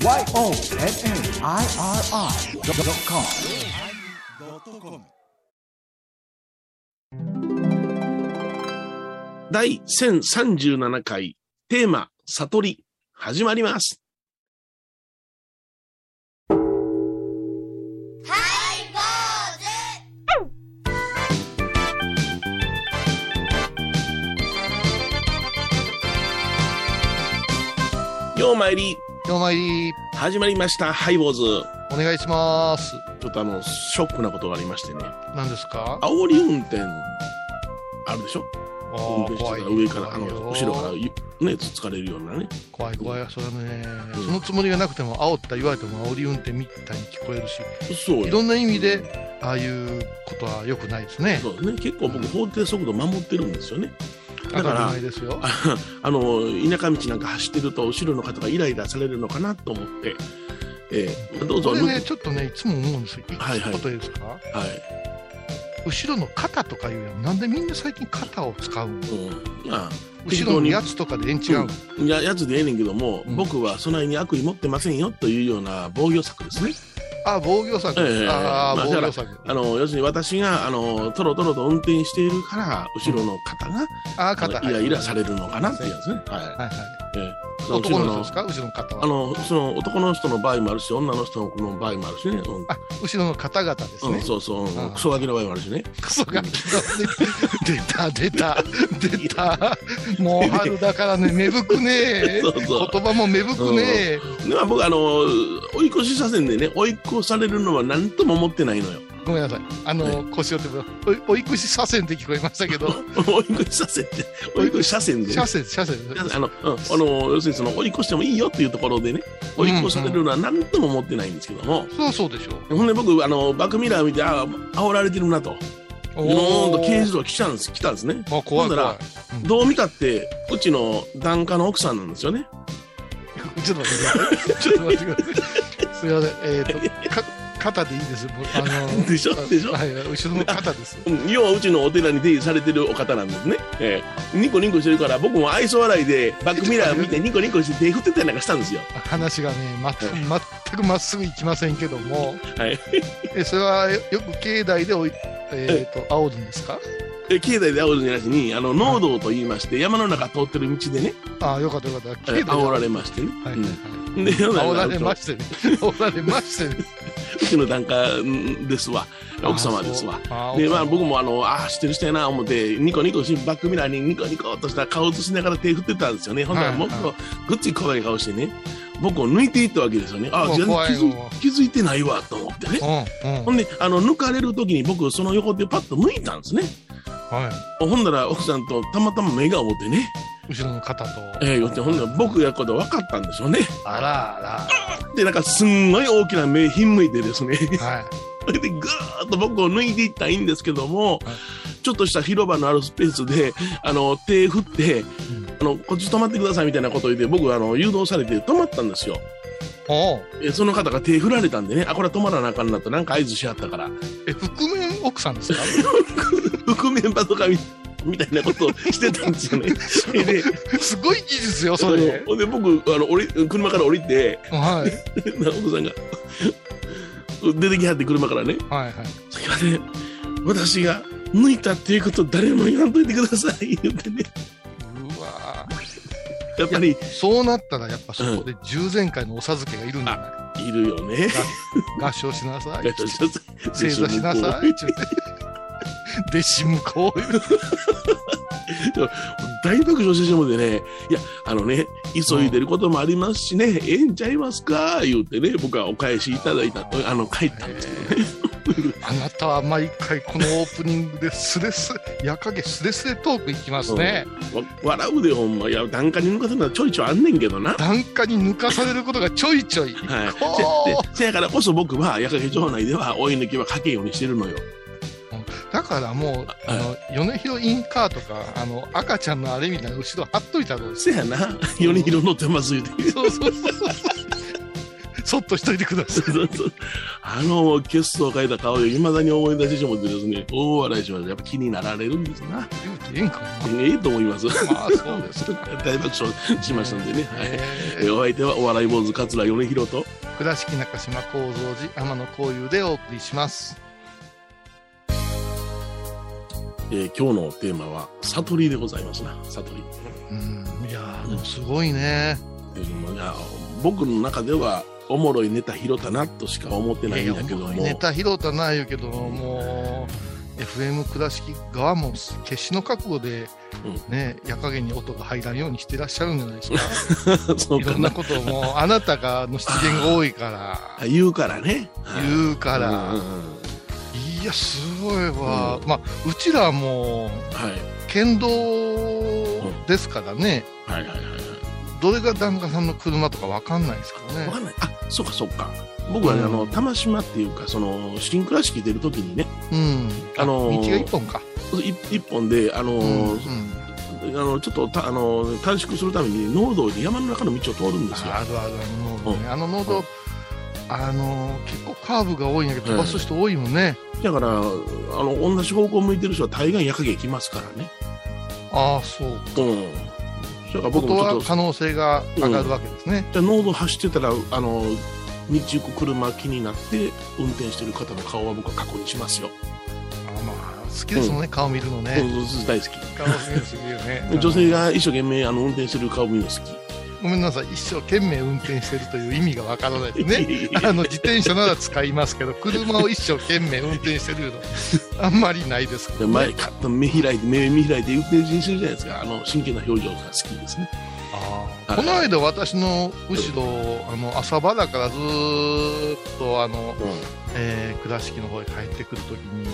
YONNIRI.com 第1037回テーマ、悟り、始まります。ようまいり、ようまいり、始まりました、ハイボーズ。お願いします。ちょっとあの、ショックなことがありましてね。何ですか？煽り運転、あるでしょ？あ運転してたら上から、あの、怖いよ後ろからゆね、つつかれるようなね。怖い怖い、それはね、うんそのつもりがなくても、煽った言われても煽り運転みたいに聞こえるし、そうよ。いろんな意味で、ああいうことは良くないですね。そうですね。結構僕、法定速度守ってるんですよね。だから。あ あの田舎道なんか走ってると後ろの方がイライラされるのかなと思って、ええどうぞ。これね、抜ちょっとね、いつも思うんですよ。いはい。はいことですか？はい。後ろの肩とかいうやん。なんでみんな最近肩を使うの？うん。まあ後ろのやつとかでええん違うの、いややつでええねんけども、うん。僕はそないに悪意持ってませんよというような防御策ですね。あ、防御策。ええああ、まあ防御策。あの要するに私があのトロトロと運転しているから後ろの方が、ああ、あ肩。のイライラされるのかなっていうやつね。はいはいはい。ええ。その後男ろのの人ですか？後ろの。肩は。あのその男の人の場合もあるし女の人の場合もあるしね。うん。あ、後ろの方々ですうん、ね。そうそう、クソガキの場合もあるしね。クソが 出た出た出た。もう春だからね 芽吹くね。そうそう。言葉も芽吹くね。でまあ僕あの追い越し車線でね追い越されるのは何とも思ってないのよごめんなさい。あの腰をって追い追い越し車線って聞こえましたけど。追い越し車線って追い越し車線で、ね車、線。車線あの、うん、あの要するにその追い越してもいいよっていうところでね。追い越されるのは何とも思ってないんですけども、そうそうでしょほんで僕あのバックミラー見てあ煽られてるなと。おドーンと軽ー自動車来たんです来たんですね。あ怖いほんなら怖いどう見たってうちの檀家の奥さんなんですよね。ちょっと待ってください。ちょっと待ってください。すみません。えっと か肩でいいですあの でしょ？でしょ？はい後ろの肩です うん要はうちのお寺に出入りされてるお方なんですね。ええニコニコしてるから、僕も愛想笑いでバックミラー見てニコニコして手振ってたりなんかしたんですよ。話がね、ま、全くまっすぐいきませんけども、はい。えそれはよよく境内でおい、えー、と煽るんですか？え境内で煽るんじゃなしに、あの、農道と言いまして、山の中通ってる道でね、ああ、よかったよかった。え境内で煽られましてね。はいはいはい。うんで、煽られうましてね。煽られましてね。ちの檀家ですわ。奥様ですわ。で、まあ僕もあの、ああ、知ってる人やな思って、ニコニコし、バックミラーにニコニコっとした顔映しながら手振ってたんですよね。ほんなら、はいもっとぐっつり怖い顔してね、僕を抜いていったわけですよね。あ全然気づいてないわ、と思ってね。うんうんほんで、あの、抜かれる時に僕、その横でパッと抜いたんですね。はい。ほんだら、奥さんとたまたま目が合うてね。後ろの肩と。ええ言って、ほんだら僕やること分かったんでしょうね。あらあで、なんか、すんごい大きな目ひんむいてですね。ら。はい。それで、ぐーっと僕を抜いていったらいいんですけども、はいちょっとした広場のあるスペースで、あの、手振って、あの、こっち止まってくださいみたいなことを言って、僕、あの、誘導されて止まったんですよ。えその方が手振られたんでね、あ、これは止まらなあかんなと、なんか合図しはったから、え、覆面奥さんですか？覆面パトカーみみたいなことをしてたんですよね。で、すごい技術よ、それ。ほんで僕あの降り車から降りてはい。奥さんが出てきはって車からねはいはい。「すいません私が抜いたっていうこと誰も言わんといてください」言ってねやっぱり。そうなったら、やっぱそこで従前回のお授けがいるんじゃないいるよね。合唱しなさい。正座しなさい。弟子向こう。大爆笑してしもてね、いや、あのね、急いでることもありますしね、ええんちゃいますか？言うてね、僕はお返しいただいた、あの、帰ったんですけどね。あなたは毎回このオープニングでスレスレ、夜影スレスレトークいきますね。わ笑うで、ほんま。いや、檀家に抜かせるのはちょいちょいあんねんけどな。檀家に抜かされることがちょいちょい。はい。ほせせやからこそ僕は、夜影城内では追い抜きはかけんようにしてるのよ。だからもう、あの、米広インカーとか、あの、赤ちゃんのあれみたいな後ろ貼っといたらどうですせやな。米広乗ってます言うて。そうそうそうそう。そそっとしといてください。あの、血相を変えた顔をいまだに思い出してしまってですね、大笑いしました。やっぱ気になられるんですな。ええと思います。まあ、そうですか。大爆笑しましたんでね。はい。ええーお相手はお笑い坊主桂米広と、ー倉敷中島幸三寺天野幸雄でお送りします。えー今日のテーマは悟りでございますな。悟り。うん、いやーでもすごいね。うのもいや僕の中ではおもろいネタ拾ったなとしか思ってないんだけども。ネタ拾ったな言うけどもう FM 倉敷側も決死の覚悟で、ね夜影に音が入らんようにしてらっしゃるんじゃないですか そうかないろんな。ことをもうあなたがの出現が多いからあ 言うからね。言うから、うんうんうんいやすごいわ、まあうちらもはい。県道ですからね、はいはいはいはい。どれが檀家さんの車とかわかんないですからね。わかんない。あ、そうかそうか。僕はね、うん。あの、玉島っていうか、その、新倉敷出るときにね、うん。あのー道が一本か、い一本で、あのうんーうん。あの、ちょっとた、あのー短縮するために、農道で山の中の道を通るんですよ。あるあるあのノードね、うん。あのノード、うん。あの結構カーブが多いんやけど飛ばす人多いもんね、だから、あの、同じ方向向いてる人は大概夜影来ますからね。ああそううん。ことは可能性が上がるわけですね、じゃあ農道走ってたら、あの、道行く車気になって、運転してる方の顔は僕は確認しますよ。あまあ好きですもんね、顔見るのね、うん、大好き。顔見るの好きよね女性が一生懸命あの運転してる顔見るの好き。ごめんなさい。一生懸命運転してるという意味がわからないですね。あの自転車なら使いますけど車を一生懸命運転してるのあんまりないです。けど、ね、前か目開いて目見開いて運転してるじゃないですかあの真剣な表情が好きですね。あー。この間私の後ろあの朝原からずーっとあの、うん。えー倉敷の方へ帰ってくるときに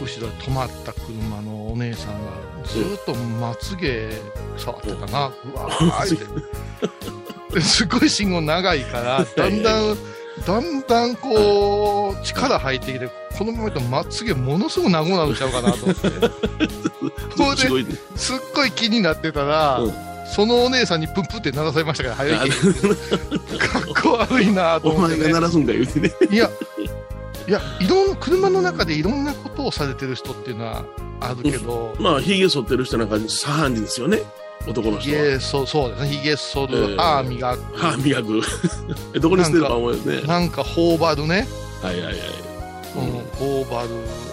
後ろで止まった車のお姉さんがずーっとまつげ触ってたな、うわーって。で すごい信号長いから だんだんだんだんこう力入ってきてこのままとまつげものすごく長くなるんちゃうかなと思って。それですごいね。すっごい気になってたら、うん。そのお姉さんにプンプンって鳴らされましたから早いかっこ悪いなとお思って、ね、前が鳴らすんか言うてね。いやいやいろんな車の中でいろんなことをされてる人っていうのはあるけど、まあひげ剃ってる人なんか左半身ですよね。男のひ人は。げそそうですね。ひげ剃る、えー歯磨く歯磨くえどこに捨てるか思うよねなんか頬張るね、はいはいはい。うん、頬張る。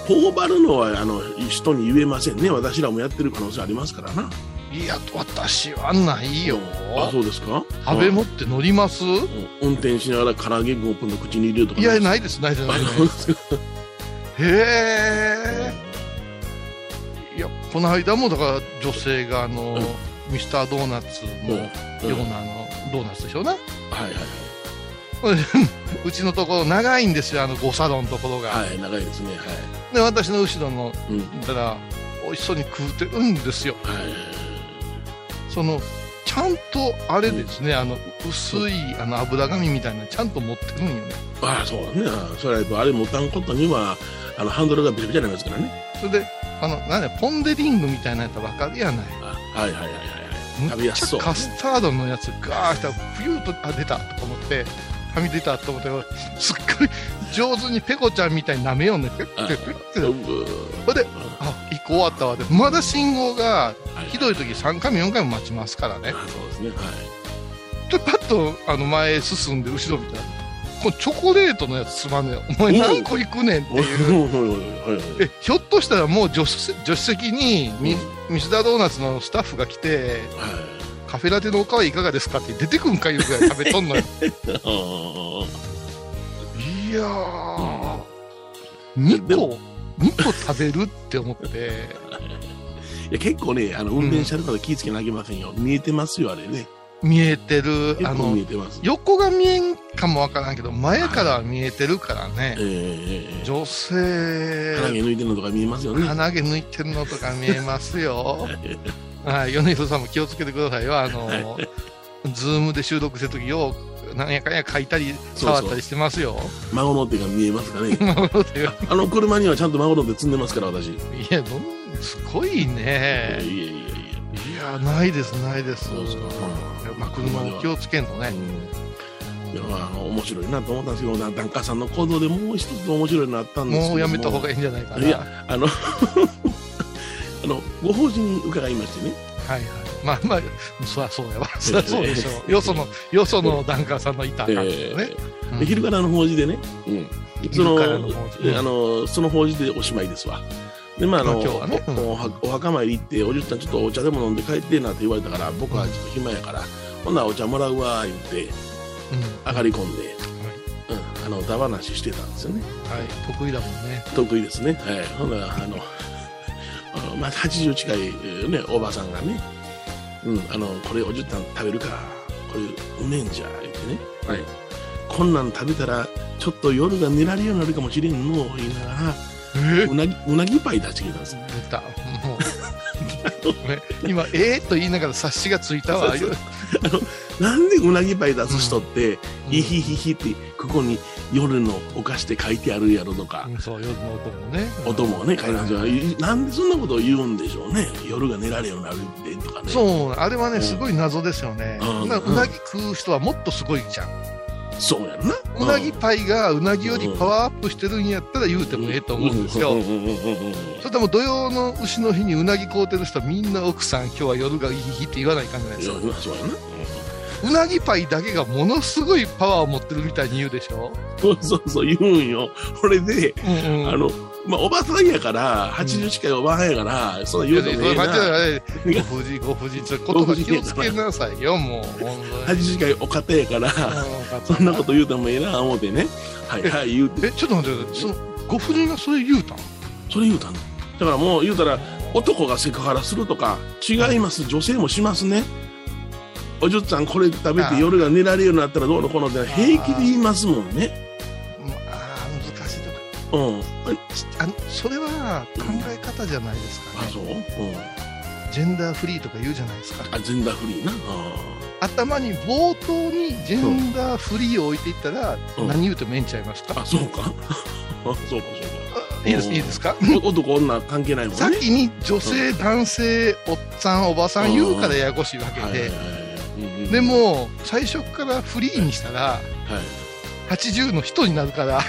頬張るのはあの人に言えませんね。私らもやってる可能性ありますからな。いや私はないよ。あそうですか？食べ持って乗ります？うん。運転しながら唐揚げ5分の口に入れるとかいやいないですないですないですへえいやこの間もだから女性があの、うん。ミスタードーナツのようん。うなあのドーナツでしょうな、はいはい うちのところ長いんですよあの5サロンのところが、はい長いですねで私の後ろのはいうん。だから美味しそうに食うてるんですよ。はい。そのちゃんとあれですね、あの薄いあの油紙みたいなのちゃんと持ってるんよね。ああそうだね。あそれはやっぱあれ持たんことにはあのハンドルがビチャビチャになりますからね。それであのなんだポン・デ・リングみたいなやつわかるやない。あはいはいはいはいはい。食べやすそう。カスタードのやつガーしたらピューとあ出たとか思ってはみ出たと思ってすっごい上手にペコちゃんみたいに舐めようね。ペッペッペッペッうほんであ一個終わったわでまだ信号がはいひどい時3回も4回も待ちますからね。あそうですね。はい。でパッとあの前へ進んで後ろ見たらこのチョコレートのやつつまんねえお前何個行くねんっていう。えひょっとしたらもう助手助手席にミ,、ミスタードーナツのスタッフが来てはいカフェラテのおかわりいかがですかって出てくんかいうぐらい食べとんのよ。あいやー。2で個2個食べるって思って。ーいや結構ねあの運転車の方気ぃつけなきゃいけませんよ。見えてますよあれね。見えてる。あの横が見えんかもわからんけど前からは見えてるからね。ええええ女性。鼻毛抜いてるのとか見えますよね。鼻毛抜いてるのとか見えますよ はい米広さんも気をつけてくださいよ。あの、ズームで収録してる時ようなんやかんや書いたり触ったりしてますよ。孫の手が見えますかね。なるほどいやあの車にはちゃんと孫の手積んでますから私。いどんすごいやね。いやいやいやいや。ないですないです。そうですか。いやまあ車を気をつけんとね、うん。いやあの面白いなと思ったんですけど、な檀家さんの行動でもう一つ面白いのあったんですけども。うやめた方がいいんじゃないかな。いや、あの、あの、ご法人に伺いましてね、はいはい。まあまあ、そりゃそうやわ。そりゃそうでしょう。よその、よその檀家さんのいた感じでね。で昼からの法事でね、うん、そのあのその法事でおしまいですわ。でまああのお墓参り行っておじゅっちゃんちょっとお茶でも飲んで帰ってなって言われたから僕はちょっと暇やからほんならお茶もらうわ言ってうん。上がり込んで、うん、あの歌話してたんですよね。はい、得意だもんね。得意ですね。はい。ほんならあのあの、まあ、80近い、えーね、おばさんがね、うん、あのこれおじゅっちゃん食べるかこれうめえんじゃ言ってね、はい、こんなん食べたらちょっと夜が寝られるようになるかもしれんの言いながらえ？うなぎうなぎパイ出してきたんです。出た。もう。ね今、ええと言いながら察しがついたわ。そうなんでうなぎパイ出す人って、うん。イヒヒヒってここに夜のお菓子って書いてあるやろとか。う、んそう、夜の音もね。音もね書いてあるじゃん。なんでそんなことを言うんでしょうね。夜が寝られるようになるってとかね。そう、あれはね、うん。すごい謎ですよね。うん。なうなぎ食う人はもっとすごいじゃん。そうやんな。うなぎパイがうなぎよりパワーアップしてるんやったら言うてもええと思うんですよ。それでも土曜の牛の日にうなぎ買うてる人はみんな奥さん今日は夜がいい日って言わないかんじゃないですか。そうそうやな、うなぎパイだけがものすごいパワーを持ってるみたいに言うでしょ？そうそうそう言うんよ。これで、うんうん。あのまあおばさんやから80近いおばさんやから、そんない言うてもええな。ご婦人、ご婦人、ちょっと言葉気をつけなさいよ、もう。本当に。80近いお方やからそんなこと言うてもええな思ってね。はいはい言うて。え、ちょっと待って。その、ご婦人がそれ言うたん？それ言うたの。だからもう言うたら男がセクハラするとか違います。女性もしますねおじゅっちゃんこれ食べて夜が寝られるようになったらどうのこうのって平気で言いますもんね。うんああ、難しいとこうん。あのそれは考え方じゃないですかね。あそう、うん、ジェンダーフリーとか言うじゃないですか。あジェンダーフリーな。あ頭に冒頭にジェンダーフリーを置いていったら、うん。何言うてもええんちゃいますか、ーあそうか。あ そうかそうか。いいですいいですか？お男女関係ないもんね。先に女性、男性、おっさん、おばさん言うからややこしいわけで、はいはいはいでも、最初からフリーにしたら、はい。80の人になるから、はい。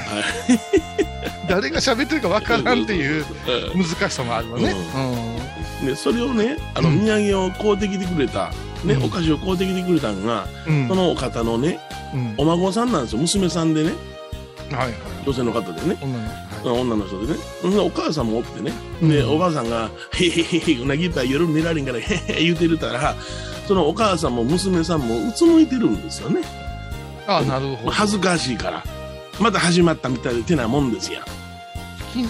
誰が喋ってるかわからんっていううん。難しさもあるわね。でそれをねあのうん。土産を買うてきてくれた、ねうん。お菓子を買うてきてくれたんが、うん。そのお方のねうん。お孫さんなんですよ。娘さんでね。はいはい。女性の方でね。女の人。でね。お母さんもおってね、でうん。おばあさんが「へへへへうなぎいっぱい夜寝られんからへへへ」言うてるたらそのお母さんも娘さんもうつむいてるんですよね。ああ、なるほど。恥ずかしいから。また始まったみたいでてなもんですやん。好き好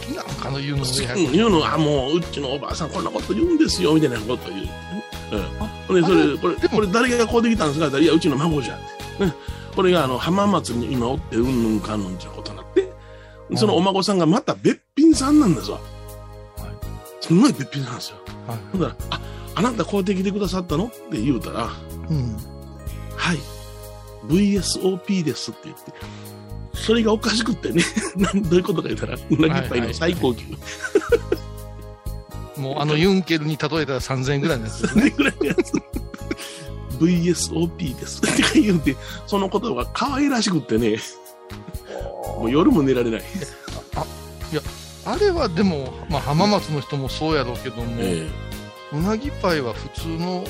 きなんかの言うのもややこしいうん言うのはもううちのおばあさんこんなこと言うんですよみたいなこと言う。うん、でそれこれこれ誰がこうできたんですか？いやうちの孫じゃって、ね、これがあの浜松に今おってうんぬんかんぬんっていうことになってそのお孫さんがまたべっぴんさんなんですわはい。すんごいべっぴんなんですよ。はい。ほんだら「ああなたこうやって来てくださったの?」って言うたらうん「はい。VSOP です」って言って。それがおかしくってね。どういうことか言ったらうなぎっぱいの最高級。もうあのユンケルに例えたら3000円ぐらいのやつですそね。れぐらいのやつ。VSOP ですって言うてその言葉が可愛らしくってね。もう夜も寝られない、あれはでも、まあ、浜松の人もそうやろうけども、えうなぎパイは普通の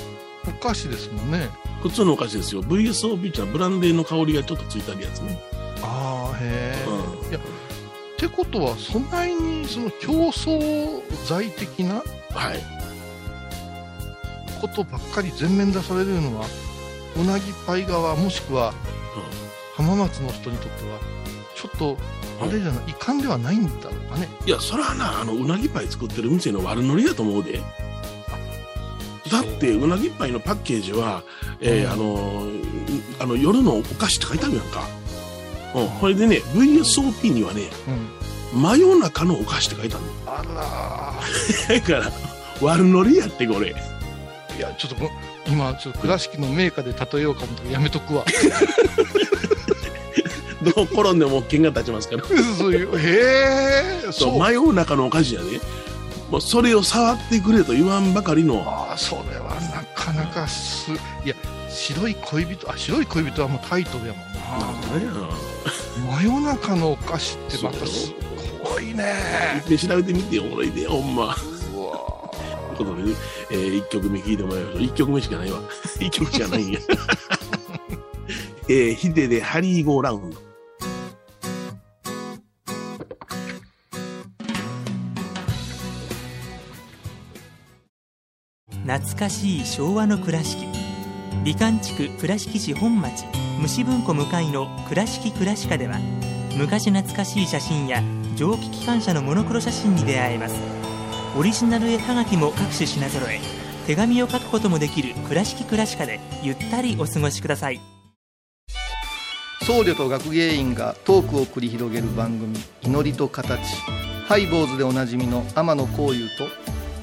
お菓子ですもんね。え普通のお菓子ですよ VSOP ってはブランデーの香りがちょっとついてあるやつね、ああ、へえ。うんいや、ってことは、そんなにその競争剤的なはいことばっかり全面出されるのは、うなぎパイ側、もしくは浜松の人にとっては、ちょっと、あれじゃない、遺憾ではないんだろうかね。いやそれはなあのうなぎパイ作ってる店の悪ノリだと思うでだってうなぎパイのパッケージは、えーうんあのーあの夜のお菓子って書いてあるやんか、うん、これでね VSOP にはねうん。真夜中のお菓子って書いてあるのあら だから悪ノリやってこれーいや、ちょっとご、今、ちょっと倉敷のメーカーで例えようかもとやめとくわ。どう転んでも剣が立ちますからそういう、へえ、そそうう。真夜中のお菓子やで、もうそれを触ってくれと言わんばかりの。ああ、それはなかなかす、いや、白い恋人あ白い恋人はもうタイトルやもんな。真夜中のお菓子ってまたすごいね。で調べてみておもろいでほんま。うわということで、えー、1曲目聴いてもらいましょう。1曲目しかないわ。1曲しかないんや。えー、ヒデでハリーゴーラウンド懐かしい昭和の倉敷。美観地区倉敷市本町虫文庫向かいの「倉敷倉歯科」では昔懐かしい写真や蒸気機関車のモノクロ写真に出会えます。オリジナル絵はがきも各種品揃え手紙を書くこともできる「倉敷倉歯科」でゆったりお過ごしください。僧侶と学芸員がトークを繰り広げる番組「祈りと形」ハイボーズでおなじみの天野幸雄と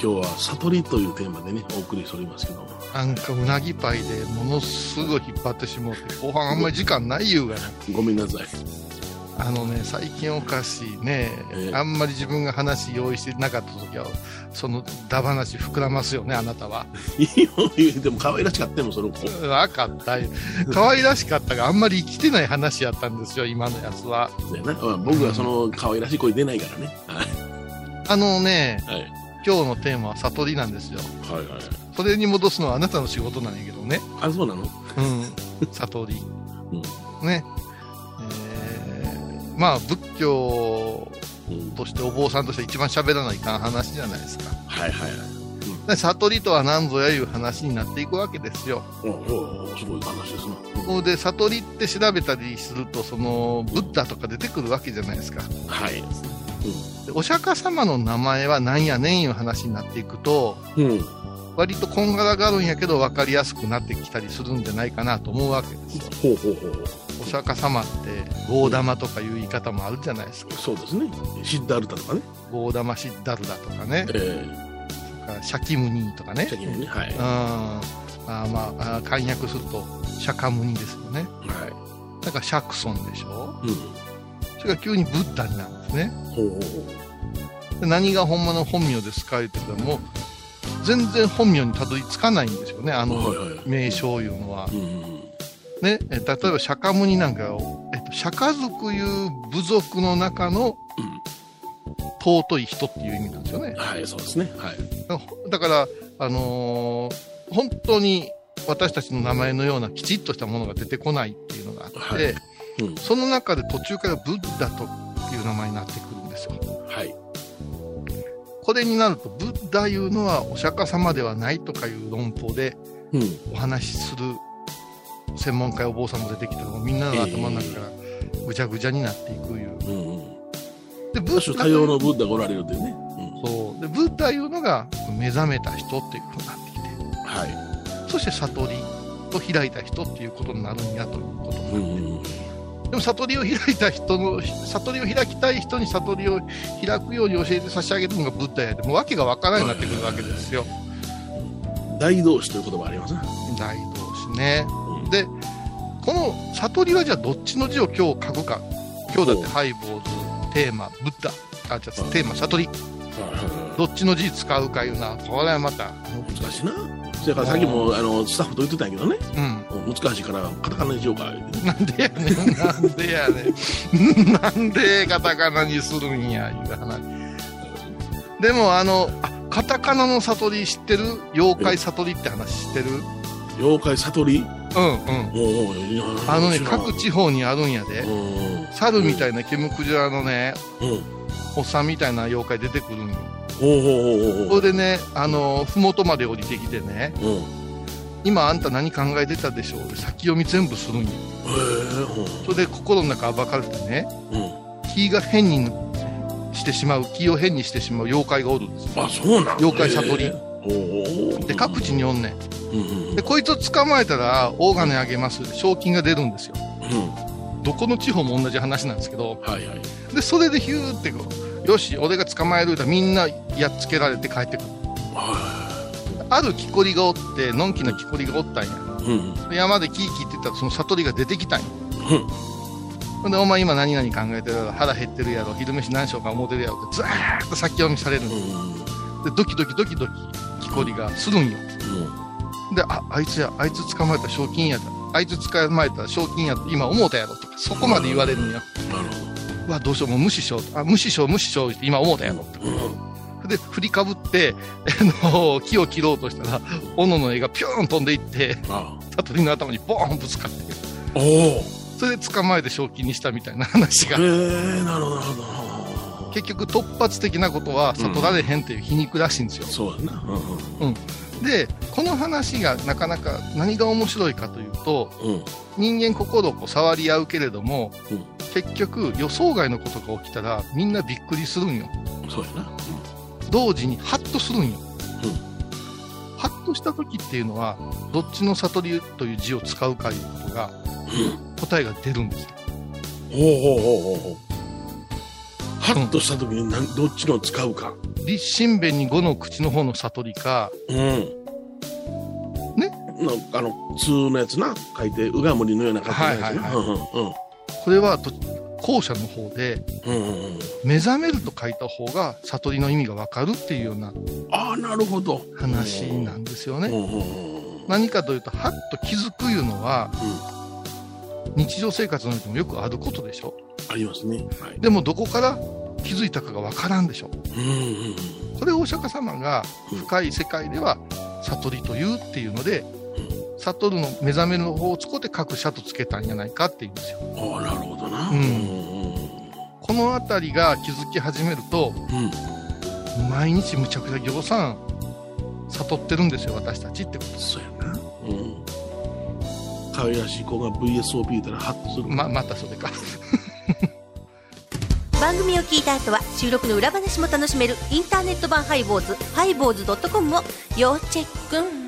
今日は「悟り」というテーマでねお送りしておりますけども。なんかうなぎパイでものすごい引っ張ってしもうて後半あんまり時間ない言うがねごめんなさい。あのね最近おかしいね、ええ。あんまり自分が話用意してなかった時はそのダ話膨らますよねあなたは。いいよ言うても可愛らしかったよその子。分かったよ。可愛らしかったがあんまり生きてない話やったんですよ今のやつは。そうや僕はその可愛らしい声出ないからね。はい。あのねはい今日のテーマは悟りなんですよ。はいはい。それに戻すのはあなたの仕事なんやけどね。あそうなの？うん。悟り、ね。えーまあ仏教うん。としてお坊さんとして一番喋らないかん話じゃないですか。はいはいはい。で悟りとは何ぞやいう話になっていくわけですよ。おおすごい話ですなうん。で悟りって調べたりするとそのブッダとか出てくるわけじゃないですか。はいでお釈迦様の名前は何やねんいう話になっていくとうん。割とこんがらがるんやけど分かりやすくなってきたりするんじゃないかなと思うわけですよ。ほうほうほうお釈迦様ってゴーダマとかいう言い方もあるじゃないですか。そうですね。シッダールタとかね。ゴーダマシッダルダとかね。え、シャキムニーとかね。え。先にねはい。うん。あーまあ簡約すると釈迦ムニですよね。はだからシャクソンでしょ。いうんそれが急にブッダになるんですね。ほうほうほう。で何が本物の本名ですか言ってたらもう全然本名にたどり着かないんですよね、あの名称いうのは。うんね、え例えば釈迦ムニなんかを、えっと、釈迦族いう部族の中の尊い人っていう意味なんですよね。はいそうですね。はい。だから、あのー本当に私たちの名前のようなきちっとしたものが出てこないっていうのがあって、はいうん。その中で途中からブッダという名前になってくるんですよ。はい。これになると、ブッダいうのはお釈迦様ではないとかいう論法でうん。お話しする専門家お坊さんも出てきてもみんなの頭の中からぐちゃぐちゃになっていくいう。うんうん。で、ブッダ多様のブッダがおられるというねそう。で、ブッダいうのが目覚めた人っていうことになってきて、はい。そして悟りを開いた人っていうことになるんやということになって、うんうんでも悟りを開いた人の、悟りを開きたい人に悟りを開くように教えて差し上げるのがブッダやで、もう訳がわからんようになってくるわけですよ。大同士という言葉ありますね大同士ね。うんで、この悟りはじゃあどっちの字を今日書くか。今日だってハイボーズ、テーマ、ブッダ。あ、じゃあテーマ、悟り。どっちの字使うかいうな。これはまた。難しいなそれからさっきもあのスタッフと言ってたんやけどねうん。難しいからカタカナにしようかなんでやねん、なんでやねん。なんでカタカナにするん。や、いう話。でも、あの、あカタカナの悟り知ってる妖怪悟りって話知ってる妖怪悟りうん。うん。おうおうあのね、各地方にあるん。やで。猿みたいなケムクジラのね、おっさん。みたいな妖怪出てくるんよ。おうおうおうおうそれでね、あの、ふもとまで降りてきてね、うん今あんた何考えてたでしょう？先読み全部するんよ。えそれで心の中暴かれてね、うんうん気が変にしてしまう、気を変にしてしまう妖怪がおるんですよ。あそうなん妖怪悟りで、各地におんねん。で、こいつを捕まえたら、大金あげます。賞金が出るんですよ。うん。どこの地方も同じ話なんですけど、はいはい。で、それでヒューってこう、よし、俺が捕まえるとみんなやっつけられて帰ってくる。はある木こりがおって、のんきな木こりがおったんや。い。うん。で山でキーキーって言ったらその悟りが出てきたんや。うん。ほんで、お前今何々考えてるやろ、腹減ってるやろ、昼飯何しようか思ってるやろって、ずーっと先読みされるんでうん。で、ドキドキドキドキ、木こりがするんよ。で、あ、あいつや、あいつ捕まえたら賞金やだ。あいつ捕まえたら賞金やって今思うたやろとか、そこまで言われるんよ。なるうわ、どうしよう、もう無視しよう。あ、無視しよう、無視しようって今思うたやろとか。で、振りかぶって、あの、木を切ろうとしたら、斧の絵がピューン飛んでいって、あ悟りの頭にボーンぶつかって、おお。それで捕まえて賞金にしたみたいな話がへえ、なるほど、なるほど。結局突発的なことは悟られへんっていう皮肉らしいんですよ。そうやな。うんで、この話がなかなか何が面白いかというと、うん。うん。人間心をこう触り合うけれども、うん結局予想外のことが起きたらみんなびっくりするんよ。そうやな。同時にハッとするんよ。ハッとした時っていうのは、どっちの悟りという字を使うかいうことが、うん。答えが出るんですよ。ほうほうほうほうほう。ハッとした時に何どっちの使うか。立身弁に五の口の方の悟りか、うん。ね？なんかあの、通のやつな。書いて、うがむりのような感じのやつな。はいはいうんうんこれはど後者の方で、うん。うんうんうん。目覚めると書いた方が悟りの意味がわかるっていうようなああ、なるほど。話なんですよね。うんうんうん。何かというと、はっと気づくいうのは、日常生活の中でもよくあることでしょ？ありますね。はい。でもどこから気づいたかがわからんでしょ？うんうんこれをお釈迦様が深い世界では悟りというっていうので、悟るの目覚めるの方を使って各社とつけたんじゃないかっていうんですよ。うん。ああ、なるほどな。うんうんこのあたりが気づき始めると、うん。うん。毎日むちゃくちゃ行さん悟ってるんですよ、私たちってこそうやな。うん。可愛らしい子が VSOP たらハッとする。と。ま、またそれか。番組を聞いた後は収録の裏話も楽しめるインターネット版ハイボーズハイボーズドットコムを要チェック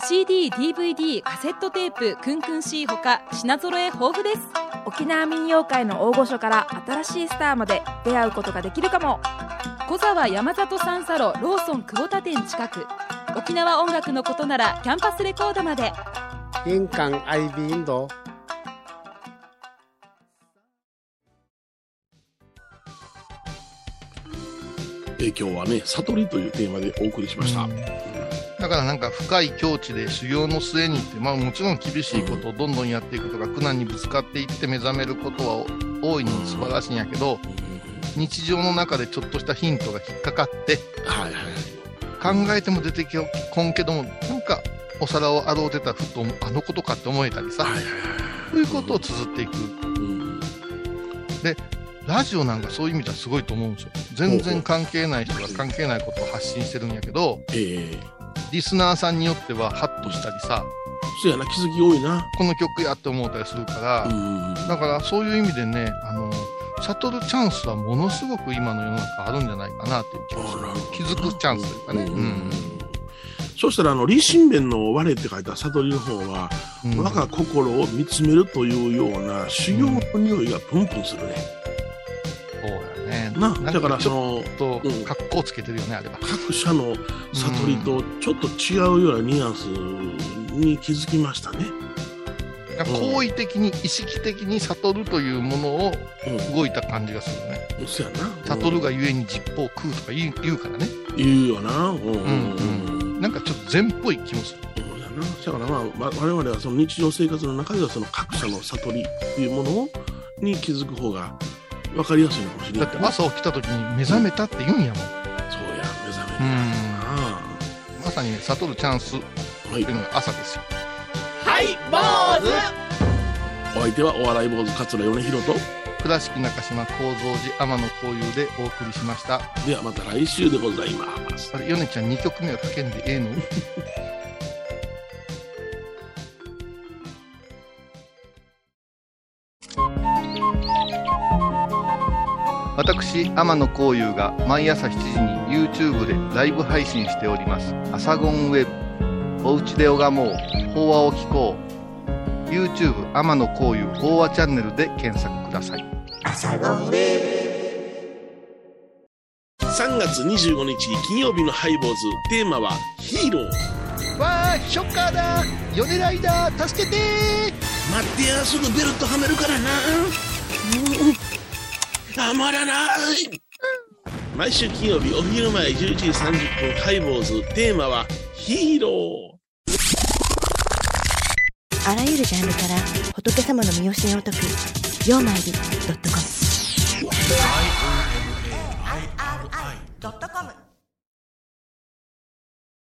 CD/DVD カセットテープクンクン C ほか品揃え豊富です。沖縄民謡界の大御所から新しいスターまで出会うことができるかも。小沢山里三佐路ローソン久保田店近く。沖縄音楽のことならキャンパスレコードまで。玄関アイビーインド。えー今日はね、悟りというテーマでお送りしました。だからなんか深い境地で修行の末にって、まあもちろん厳しいことをどんどんやっていくとか、苦難にぶつかっていって目覚めることは大いに素晴らしいんやけど、日常の中でちょっとしたヒントが引っかかって、はいはい。考えても出てこんけども、なんかお皿を洗うてたらふとあのことかって思えたりさ、はいはいそういうことを綴っていく。うんラジオなんかそういう意味ではすごいと思うんですよ。全然関係ない人が関係ないことを発信してるんやけど、ええリスナーさんによってはハッとしたりさ、そうやな、気づき多いな。この曲やって思ったりするから、うんだからそういう意味でね、あの、悟るチャンスはものすごく今の世の中あるんじゃないかなっていう気がする。気づくチャンスというかね。うんそしたら、あの、立身弁の我って書いた悟りの方は、うん我が心を見つめるというような修行の匂いがプンプンするね。そうやね。な、んだからちその、とうん、格好つけてるよね、あれは。各社の悟りとちょっと違うようなニュアンスに気づきましたね。好意的に、意識的に悟るというものをうん。動いた感じがするね。そうやな。悟るがゆえに実法を食うとか言う言うからね。言うよな。うんうんうんなんかちょっと禅っぽい気もする。だからまあ、わ我々はその日常生活の中ではその各社の悟りっていうものをに気づく方が分かりやすいのかもしれない。だって朝起きた時に目覚めたって言うんやもん。そうや、目覚めるうん。な。まさにね、悟るチャンスっはいていう。のが朝ですよ。ハハイボーズお相手はお笑い坊主桂米宏と倉敷中島幸三寺天野幸雄でお送りしましたではまた来週でございますあれ米ちゃん2曲目はかけんでええの？私天野幸雄が毎朝7時に YouTube でライブ配信しております「アサゴンウェブ」「おうちで拝もう。法話を聞こう」YouTube 天野幸雄法話チャンネルで検索ください。3月25日金曜日のハイボーズ。テーマはヒーロー。わあショッカーだ。米ライダー助けて待ってやすぐベルトはめるからなたまらない。毎週金曜日お昼前11時30分ハイボーズ。テーマはヒーロー。あらゆるジャンルから仏様の身教えを解く「曜マイルドットコム」ドットコム